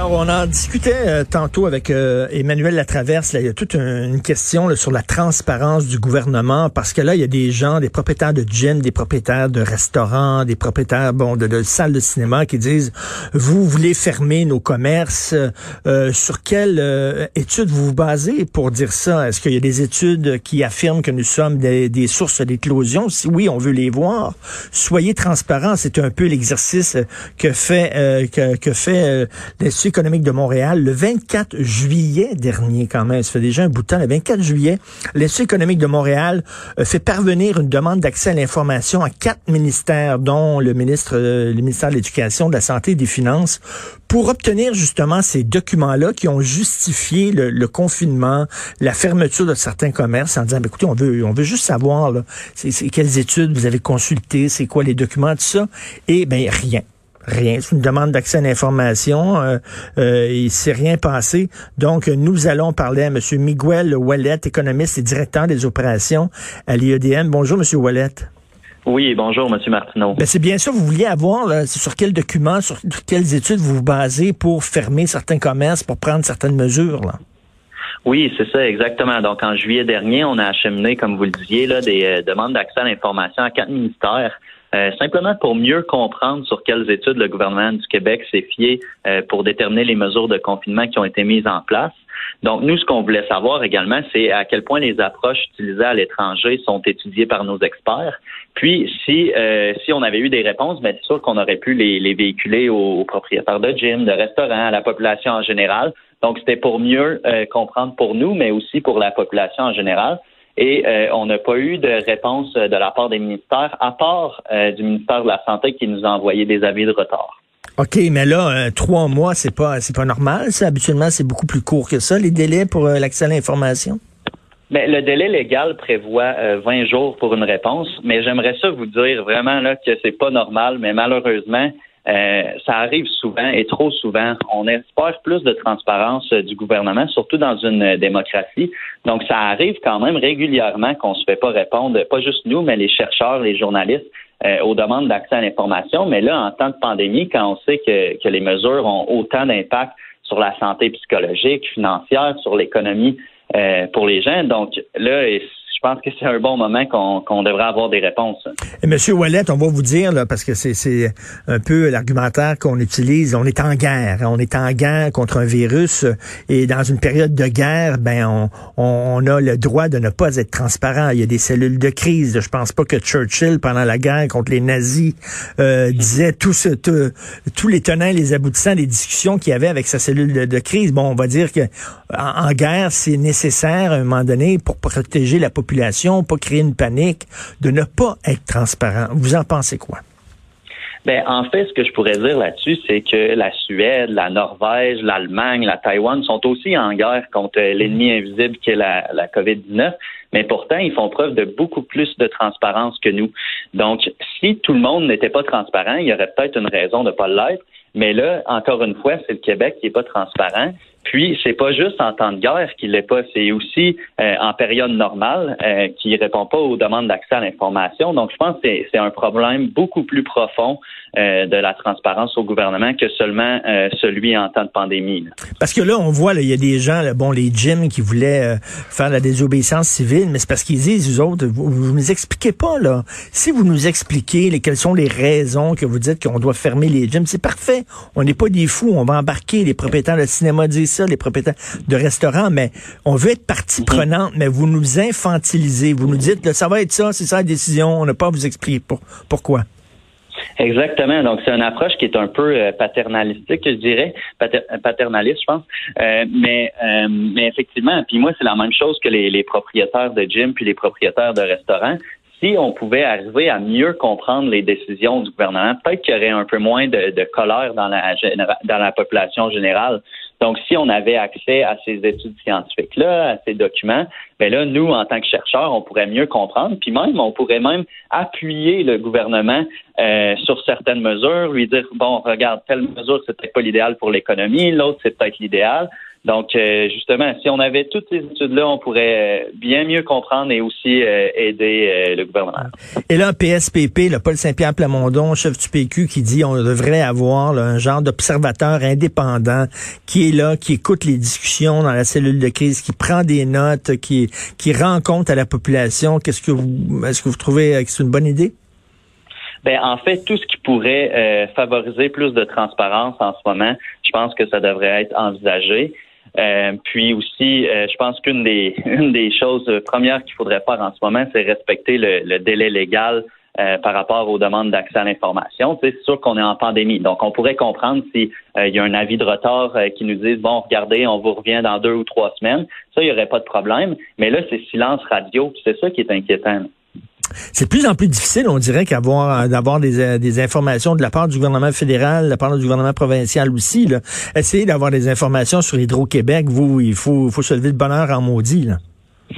Alors, on en discutait euh, tantôt avec euh, Emmanuel Latraverse. Là, il y a toute une question là, sur la transparence du gouvernement parce que là, il y a des gens, des propriétaires de gym, des propriétaires de restaurants, des propriétaires bon de, salles de cinéma qui disent vous voulez fermer nos commerces. Euh, sur quelle euh, étude vous vous basez pour dire ça? Est-ce qu'il y a des études qui affirment que nous sommes des, des sources d'éclosion? Si oui, on veut les voir. Soyez transparents. C'est un peu l'exercice que fait euh, que, que fait l'Institut économique de Montréal le 24 juillet dernier quand même. Ça fait déjà un bout de temps. Le 24 juillet, l'Institut économique de Montréal euh, fait parvenir une demande d'accès à l'information à quatre ministères, dont le ministre, euh, le ministère de l'Éducation, de la Santé et des Finances, pour obtenir justement ces documents-là qui ont justifié le, confinement, la fermeture de certains commerces en disant, ben, écoutez, on veut, on veut juste savoir là, quelles études vous avez consultées, c'est quoi les documents, tout ça. Et ben rien. Rien. C'est une demande d'accès à l'information. Euh, euh, il s'est rien passé. Donc, nous allons parler à M. Miguel Wallet, économiste et directeur des opérations à l'IEDM. Bonjour, M. Wallet. Oui, bonjour, M. Martineau. Ben, c'est bien ça, vous vouliez avoir, là, sur quels documents, sur quelles études vous vous basez pour fermer certains commerces, pour prendre certaines mesures, là? Oui, c'est ça, exactement. Donc, en juillet dernier, on a acheminé, comme vous le disiez, là, des euh, demandes d'accès à l'information à quatre ministères. Euh, simplement pour mieux comprendre sur quelles études le gouvernement du Québec s'est fié euh, pour déterminer les mesures de confinement qui ont été mises en place. Donc, nous, ce qu'on voulait savoir également, c'est à quel point les approches utilisées à l'étranger sont étudiées par nos experts. Puis, si euh, si on avait eu des réponses, bien, c'est sûr qu'on aurait pu les, les véhiculer aux, aux, propriétaires de gym, de restaurants, à la population en général. Donc, c'était pour mieux comprendre pour nous, mais aussi pour la population en général. Et euh, on n'a pas eu de réponse de la part des ministères, à part euh, du ministère de la Santé qui nous a envoyé des avis de retard. OK, mais là, euh, trois mois, c'est pas c'est pas normal. Ça. Habituellement, c'est beaucoup plus court que ça, les délais pour l'accès à l'information. Mais le délai légal prévoit 20 jours pour une réponse, mais j'aimerais ça vous dire vraiment là que c'est pas normal, mais malheureusement, euh, ça arrive souvent et trop souvent. On espère plus de transparence euh, du gouvernement, surtout dans une euh, démocratie. Donc, ça arrive quand même régulièrement qu'on ne se fait pas répondre, pas juste nous, mais les chercheurs, les journalistes, aux demandes d'accès à l'information. Mais là, en temps de pandémie, quand on sait que, que les mesures ont autant d'impact sur la santé psychologique, financière, sur l'économie pour les gens, donc là, je pense que c'est un bon moment qu'on devrait avoir des réponses. Et Monsieur Wallet, on va vous dire, là, parce que c'est un peu l'argumentaire qu'on utilise, on est en guerre. On est en guerre contre un virus et dans une période de guerre, ben on, on, a le droit de ne pas être transparent. Il y a des cellules de crise. Je pense pas que Churchill, pendant la guerre contre les nazis, euh, disait tout ce, tous les tenants, les aboutissants des discussions qu'il y avait avec sa cellule de, de, crise. Bon, on va dire que en, en guerre, c'est nécessaire à un moment donné pour protéger la population pas créer une panique, de ne pas être transparent. Vous en pensez quoi? Ben, en fait, ce que je pourrais dire là-dessus, c'est que la Suède, la Norvège, l'Allemagne, la Taïwan sont aussi en guerre contre l'ennemi invisible qui est la, la COVID-19, mais pourtant, ils font preuve de beaucoup plus de transparence que nous. Donc, si tout le monde n'était pas transparent, il y aurait peut-être une raison de ne pas l'être, mais là, encore une fois, c'est le Québec qui n'est pas transparent. Puis, c'est pas juste en temps de guerre qu'il l'est pas, c'est aussi euh, en période normale euh, qui répond pas aux demandes d'accès à l'information. Donc, je pense que c'est un problème beaucoup plus profond euh, de la transparence au gouvernement que seulement euh, celui en temps de pandémie. Parce que là, on voit, il y a des gens, là, bon, les gyms qui voulaient faire la désobéissance civile, mais c'est parce qu'ils disent, vous autres, vous, vous nous expliquez pas, là. Si vous nous expliquez les, quelles sont les raisons que vous dites qu'on doit fermer les gyms, c'est parfait. On n'est pas des fous, on va embarquer. Les propriétaires de cinéma disent ça, les propriétaires de restaurants, mais on veut être partie mhm. prenante, mais vous nous infantilisez. Vous nous dites, là, ça va être ça, c'est ça la décision, on n'a pas à vous expliquer pour, pourquoi. Exactement. Donc, c'est une approche qui est un peu euh, paternalistique, je dirais, paternaliste, je pense. Euh, mais, euh, mais effectivement, puis moi, c'est la même chose que les, les propriétaires de gym puis les propriétaires de restaurants si on pouvait arriver à mieux comprendre les décisions du gouvernement, peut-être qu'il y aurait un peu moins de, de colère dans la, dans la population générale. Donc, si on avait accès à ces études scientifiques-là, à ces documents, ben là, nous, en tant que chercheurs, on pourrait mieux comprendre, puis même, on pourrait même appuyer le gouvernement euh, sur certaines mesures, lui dire, bon, regarde, telle mesure, c'est peut-être pas l'idéal pour l'économie, l'autre, c'est peut-être l'idéal. Donc, euh, justement, si on avait toutes ces études-là, on pourrait euh, bien mieux comprendre et aussi euh, aider le gouvernement. Et là, PSPP, le Paul Saint-Pierre Plamondon, chef du PQ, qui dit on devrait avoir un genre d'observateur indépendant qui est là, qui écoute les discussions dans la cellule de crise, qui prend des notes, qui, qui rend compte à la population. Qu'est-ce que vous, est-ce que vous trouvez que c'est une bonne idée? Ben, en fait, tout ce qui pourrait favoriser plus de transparence en ce moment, je pense que ça devrait être envisagé. Euh, puis aussi, euh, je pense qu'une des, une des choses premières qu'il faudrait faire en ce moment, c'est respecter le, délai légal euh, par rapport aux demandes d'accès à l'information. c'est sûr qu'on est en pandémie, donc on pourrait comprendre s'il y a un avis de retard qui nous dise bon, regardez, on vous revient dans deux ou trois semaines. Ça, il n'y aurait pas de problème. Mais là, c'est silence radio. C'est ça qui est inquiétant. C'est de plus en plus difficile, on dirait, qu'avoir d'avoir des, euh, des, informations de la part du gouvernement fédéral, de la part du gouvernement provincial aussi. Là. Essayez d'avoir des informations sur Hydro-Québec, vous, il faut, faut se lever de bonheur en maudit. Là.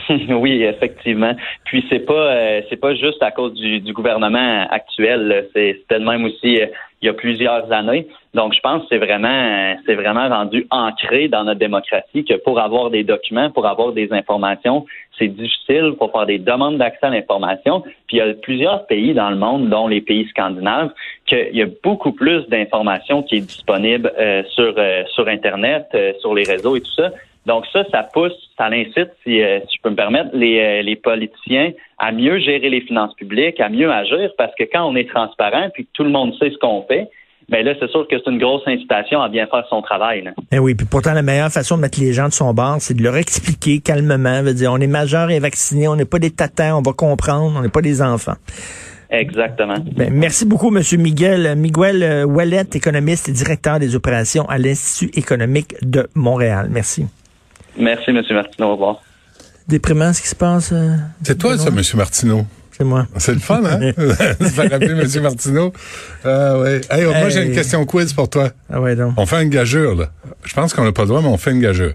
oui, effectivement. Puis c'est pas euh, c'est pas juste à cause du, du gouvernement actuel. C'est peut-être même aussi euh, il y a plusieurs années. Donc je pense que c'est vraiment c'est vraiment rendu ancré dans notre démocratie que pour avoir des documents, pour avoir des informations, c'est difficile pour faire des demandes d'accès à l'information. Puis il y a plusieurs pays dans le monde, dont les pays scandinaves, qu'il y a beaucoup plus d'informations qui est disponible euh, sur sur internet, sur les réseaux et tout ça. Donc ça, ça pousse, ça incite, si, euh, si je peux me permettre, les, euh, les politiciens à mieux gérer les finances publiques, à mieux agir, parce que quand on est transparent puis que tout le monde sait ce qu'on fait, mais ben là, c'est sûr que c'est une grosse incitation à bien faire son travail. Là. Eh oui, puis pourtant, la meilleure façon de mettre les gens de son bord, c'est de leur expliquer calmement, veut dire, on est majeur et vacciné, on n'est pas des tatins, on va comprendre, on n'est pas des enfants. Exactement. Ben, merci beaucoup, M. Miguel. Miguel euh, Wallet, économiste et directeur des opérations à l'Institut économique de Montréal. Merci. Merci, M. Martineau. Au revoir. Déprimant ce qui se passe. Euh, c'est toi, ça, M. Martineau? C'est moi. C'est le fun, hein? Ça rappeler M. Martineau. Ah ouais. Hey, Moi, j'ai une question quiz pour toi. Ah ouais, donc. On fait une gageure, là. Je pense qu'on n'a pas le droit, mais on fait une gageure.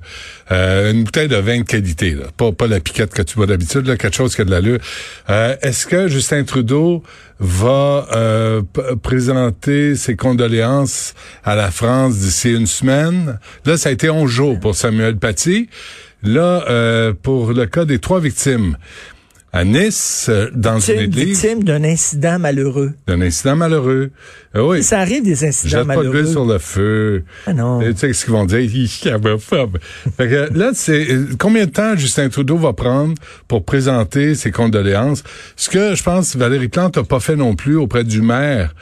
Euh, une bouteille de vin de qualité, là. Pas, pas la piquette que tu bois d'habitude, là. Quelque chose qui a de l'allure. Euh, Est-ce que Justin Trudeau va euh, présenter ses condoléances à la France d'ici une semaine? Là, ça a été 11 jours pour Samuel Paty. Là, euh, pour le cas des trois victimes à Nice, euh, dans une église. victime d'un incident malheureux. D'un incident malheureux. Ah oui. Ça arrive des incidents Jette malheureux. pas de sur le feu. Ah non. Tu sais ce qu'ils vont dire? Il fait que là, c'est combien de temps Justin Trudeau va prendre pour présenter ses condoléances? Ce que je pense Valérie Plante n'a pas fait non plus auprès du maire.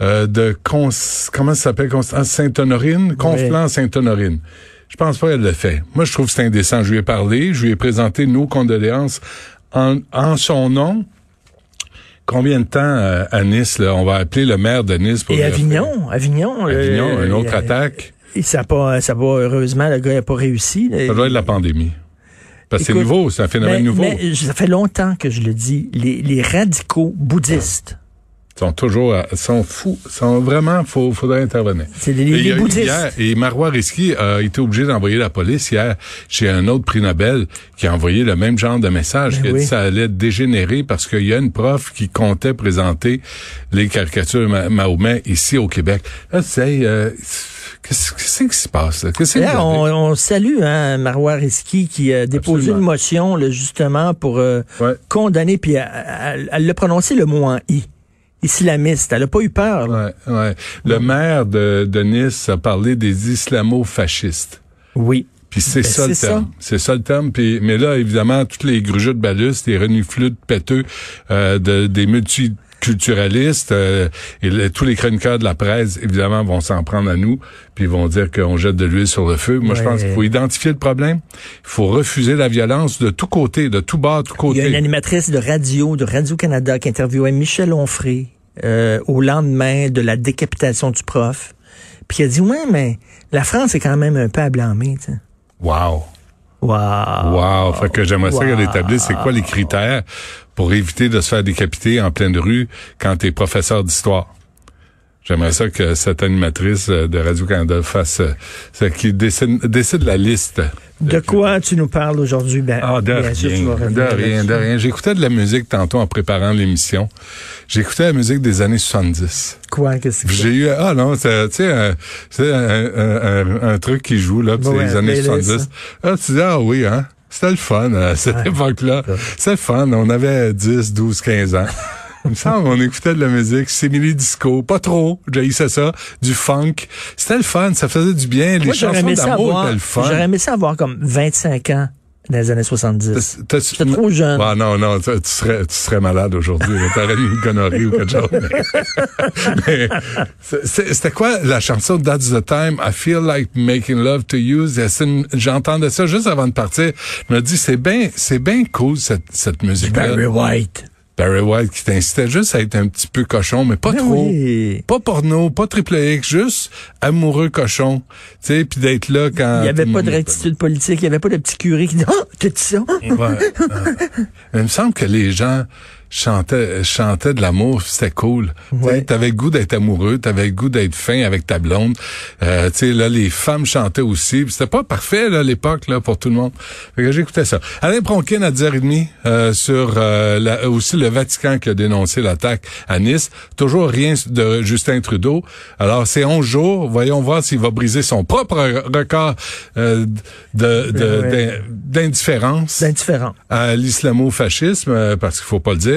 Euh, de comment ça s'appelle? Sainte-Honorine, Conflans Sainte-Honorine. Je pense pas qu'elle le fait. Moi, je trouve que c'est indécent. Je lui ai parlé, je lui ai présenté nos condoléances en, son nom, combien de temps euh, à Nice, là, on va appeler le maire de Nice pour... Et Avignon, Avignon. Avignon, une autre attaque. Et ça n'a pas, ça va, heureusement, le gars n'a pas réussi. Ça doit être la pandémie. Parce que c'est nouveau, c'est un phénomène nouveau. Mais ça fait longtemps que je le dis. Les, les radicaux bouddhistes sont toujours, sont fous, sont vraiment, faut, faudrait intervenir. C'est les, les et, bouddhistes. Hier, et Marois Risky a été obligé d'envoyer la police hier chez un autre prix Nobel qui a envoyé le même genre de message, ben qui a dit que ça allait dégénérer parce qu'il y a une prof qui comptait présenter les caricatures Mahomet ici au Québec. Là, c'est, euh, Qu'est-ce qui se passe? Là, on, on, salue hein, Marois Risky qui a déposé une motion là, justement pour euh, condamner, puis elle, elle, a prononcé le mot en « i » islamiste. Elle n'a pas eu peur. Ouais, ouais. Le maire de, de Nice a parlé des islamo-fascistes. Oui. Puis c'est ben, ça le terme. C'est ça le terme. Puis, mais là, évidemment, toutes les grugeux de balus, les reniflutes péteux euh, de, des multiculturalistes euh, et tous les chroniqueurs de la presse, évidemment, vont s'en prendre à nous, puis vont dire qu'on jette de l'huile sur le feu. Moi, je pense qu'il faut identifier le problème. Il faut refuser la violence de tous côtés, de tout bas, de tous côtés. Il y a une animatrice de radio, de Radio-Canada, qui interviewait Michel Onfray euh, au lendemain de la décapitation du prof. Puis il a dit, ouais, mais la France est quand même un peu à blâmer. sais. Wow. Wow. Wow. Fait que j'aimerais ça qu'elle établisse c'est quoi les critères pour éviter de se faire décapiter en pleine rue quand tu es professeur d'histoire? J'aimerais ça que cette animatrice euh, de Radio-Canada fasse, euh, qui décide, décide la liste. De quoi tu nous parles aujourd'hui? Ben, ah, de sûr, rien, de rien, de rien. J'écoutais de la musique tantôt en préparant l'émission. J'écoutais la musique des années 70. Quoi? Qu'est-ce que J'ai eu, ah non, c'est, tu sais, un, un, un, un- un truc qui joue, là, puis c'est les années playlist, 70. Ah, tu dis, ah oui, hein? C'était le fun, à cette époque-là. C'était le fun. On avait 10, 12, 15 ans. Il me semble on écoutait de la musique, simili disco, pas trop, j'haïssais ça, du funk. C'était le fun, ça faisait du bien. Les Moi, chansons d'amour étaient le fun. j'aurais aimé ça avoir comme 25 ans dans les années 70. T'as- J'étais trop jeune. Ah, non, non, tu serais, tu serais malade aujourd'hui. T'aurais une gonorrhée ou quelque chose. Mais C'était quoi la chanson That's the time? I feel like making love to you? J'entendais ça juste avant de partir. Je me dis, c'est bien, c'est bien cool cette, cette musique-là. Barry White. Barry White qui t'incitait juste à être un petit peu cochon, mais pas Ben trop. oui. Pas porno, pas triple X, juste amoureux cochon. Tu sais, puis d'être là quand... Il n'y avait pas de rectitude politique, il n'y avait pas de petit curé qui dit Ah, t'as dit ça? Ouais. Il me semble que les gens chantaient, chantaient de l'amour, c'était cool. Ouais. T'avais le goût d'être amoureux, t'avais le goût d'être fin avec ta blonde. Euh, tu sais, là, les femmes chantaient aussi. C'était pas parfait, là, à l'époque, là, pour tout le monde. J'écoutais ça. Alain Pronkin à 10h30 euh, sur euh, la- aussi le Vatican qui a dénoncé l'attaque à Nice. Toujours rien de Justin Trudeau. Alors, c'est 11 jours. Voyons voir s'il va briser son propre record euh, de, d'indifférence C'est indifférent. à l'islamo-fascisme, euh, parce qu'il faut pas le dire.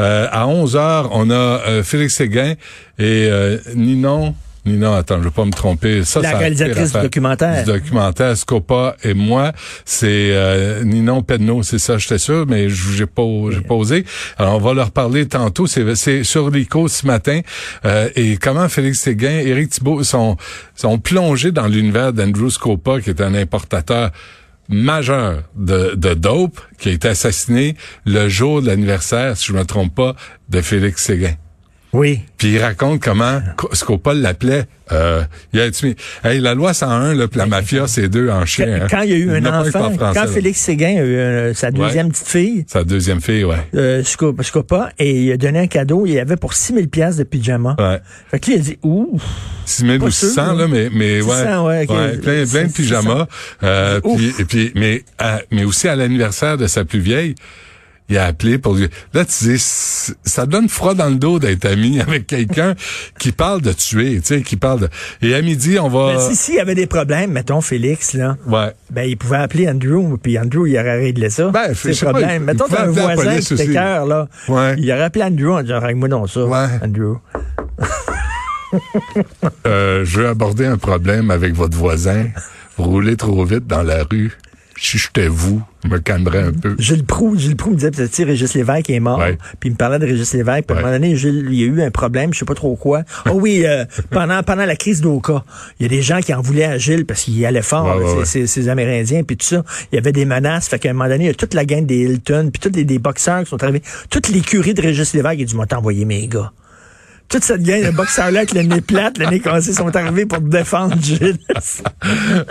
Euh, à 11 heures, on a euh, Félix Séguin et euh, Ninon. Ninon, attends, je vais pas me tromper. Ça, La ça réalisatrice du documentaire. Du documentaire, Scopa et moi, c'est euh, Ninon Pedneau, c'est ça, j'étais sûr, mais j'ai pas, j'ai pas osé. Alors, on va leur parler tantôt. C'est, c'est sur l'ICO ce matin. Euh, et comment Félix Séguin, Éric Thibault sont, sont plongés dans l'univers d'Andrew Scopa, qui est un importateur majeur de, dope, qui a été assassiné le jour de l'anniversaire, si je me trompe pas, de Félix Séguin. Oui. Puis il raconte comment Co- Scopa l'appelait. Euh, il a dit, hey, la loi 101, là, puis la mafia, c'est deux en Quand, chien. hein. quand il y a eu un enfant, français, quand là. Félix Séguin a eu euh, sa deuxième petite fille, Sa deuxième fille, ouais. euh, Sco- Scopa, et il a donné un cadeau, il y avait pour 6000 pièces de pyjama. Ouais. Fait que là, il a dit, ouh, 6 000 Pas ou sûr, 600, là. là, mais, mais ouais. 600, ouais, ok. plein, plein de 600. pyjamas. Euh, Ouf. puis, mais, à- mais aussi à l'anniversaire de sa plus vieille, il a appelé pour lui. Là, tu dis, ça donne froid dans le dos d'être ami avec quelqu'un qui parle de tuer, tu sais, qui parle de. Et à midi, on va. ben, si, s'il y avait des problèmes, mettons Félix, là, Ouais. ben, il pouvait appeler Andrew, puis Andrew, il aurait réglé ça. Ben, je Ces sais pas, problèmes. il- mettons, t'as un voisin qui t'écœure, là. Ouais. Il aurait appelé Andrew en disant, règle-moi donc ça, Ouais. Andrew. Euh, je veux aborder un problème avec votre voisin. Vous roulez trop vite dans la rue. Si j'étais vous, je me calmerais un peu. Gilles Proux, Gilles Proux me disait, tu sais, Régis Lévesque est mort. Ouais. Puis il me parlait de Régis Lévesque. Puis à un Ouais. moment donné, Gilles, il y a eu un problème, je sais pas trop quoi. Oh oui, euh, pendant, pendant la crise d'Oka, il y a des gens qui en voulaient à Gilles parce qu'il allait fort, Ouais, ces, Amérindiens, puis tout ça. Il y avait des menaces. Fait qu'à un moment donné, il y a toute la gang des Hilton, puis tous les des boxeurs qui sont arrivés. Toute l'écurie de Régis Lévesque, il a dit, moi, t'envoyer mes gars. Toute cette gang de boxeurs-là avec le nez plate, le nez cassé, sont arrivés pour défendre Gilles.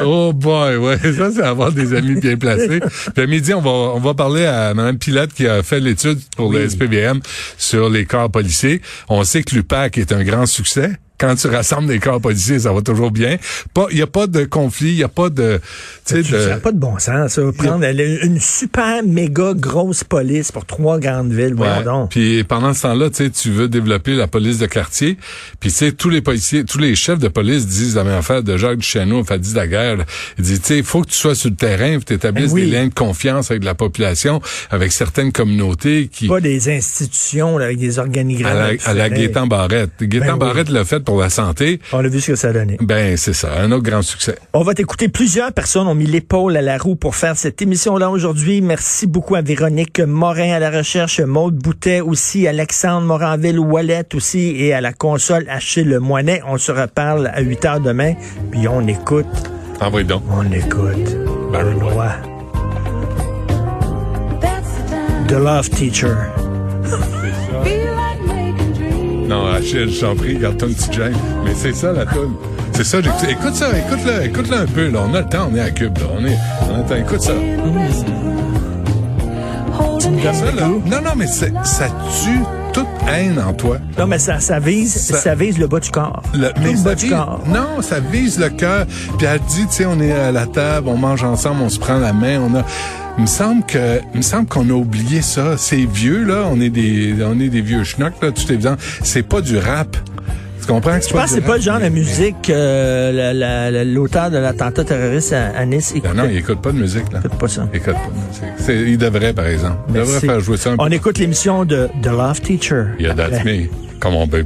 Oh boy, ouais, ça c'est avoir des amis bien placés. Puis à midi, on va on va parler à Mme Pilote qui a fait l'étude pour le SPVM sur les corps policiers. On sait que l'UPAC est un grand succès. Quand tu rassembles des corps policiers, ça va toujours bien. Pas, il y a pas de conflit, il y a pas de, tu sais, Ça n'a pas de bon sens, ça. Prendre le- une super méga grosse police pour trois grandes villes, Ouais. donc. Puis pendant ce temps-là, tu sais, tu veux développer la police de quartier. Puis tu sais, tous les policiers, tous les chefs de police disent la même affaire de Jacques Duchesneau, fait dit Daguerre. Il dit, tu sais, il faut que tu sois sur le terrain, tu établisses Ben oui. des liens de confiance avec la population, avec certaines communautés qui Pas des institutions là, avec des à organigrammes. la, à la. Gaétan Barrette. Gaétan Ben oui. Barrette l'a fait pour la santé. On a vu ce que ça a donné. Ben c'est ça, un autre grand succès. On va t'écouter. Plusieurs personnes ont mis l'épaule à la roue pour faire cette émission-là aujourd'hui. Merci beaucoup à Véronique Morin à la recherche, Maude Boutet aussi, Alexandre Moranville-Wallet aussi et à la console Achille Moinet. On se reparle à 8 heures demain. Puis on écoute, Envoyez donc. on écoute. Barry. The Love Teacher. Achille, je t'en prie, garde-toi une petite gêne. Mais c'est ça la tune. C'est ça, j'écoute. Écoute ça, écoute-le, écoute-le un peu, là. On a le temps, on est à Cube, là. On est, on attend, écoute ça. Ça, là. Non, non, mais ça tue toute haine en toi. Non, mais ça, ça vise, Ça- ça, vise le bas du corps. Le, mais bas du corps. non, ça vise le cœur. Puis elle dit, tu sais, on est à la table, on mange ensemble, on se prend la main, on a. Il me semble que, il me semble qu'on a oublié ça. C'est vieux là, on est des, on est des vieux schnocks là, tout est évident. C'est pas du rap. Tu comprends Je pense que c'est pas le genre de musique que la- la- la- l'auteur de l'attentat terroriste à, à Nice Ben écoutait. non, il écoute pas de musique là. Écoute pas ça. Il écoute pas de musique. Il devrait par exemple. Il Merci. devrait faire jouer ça un peu. On écoute l'émission de The Love Teacher. Yeah, that's me. Come on, baby.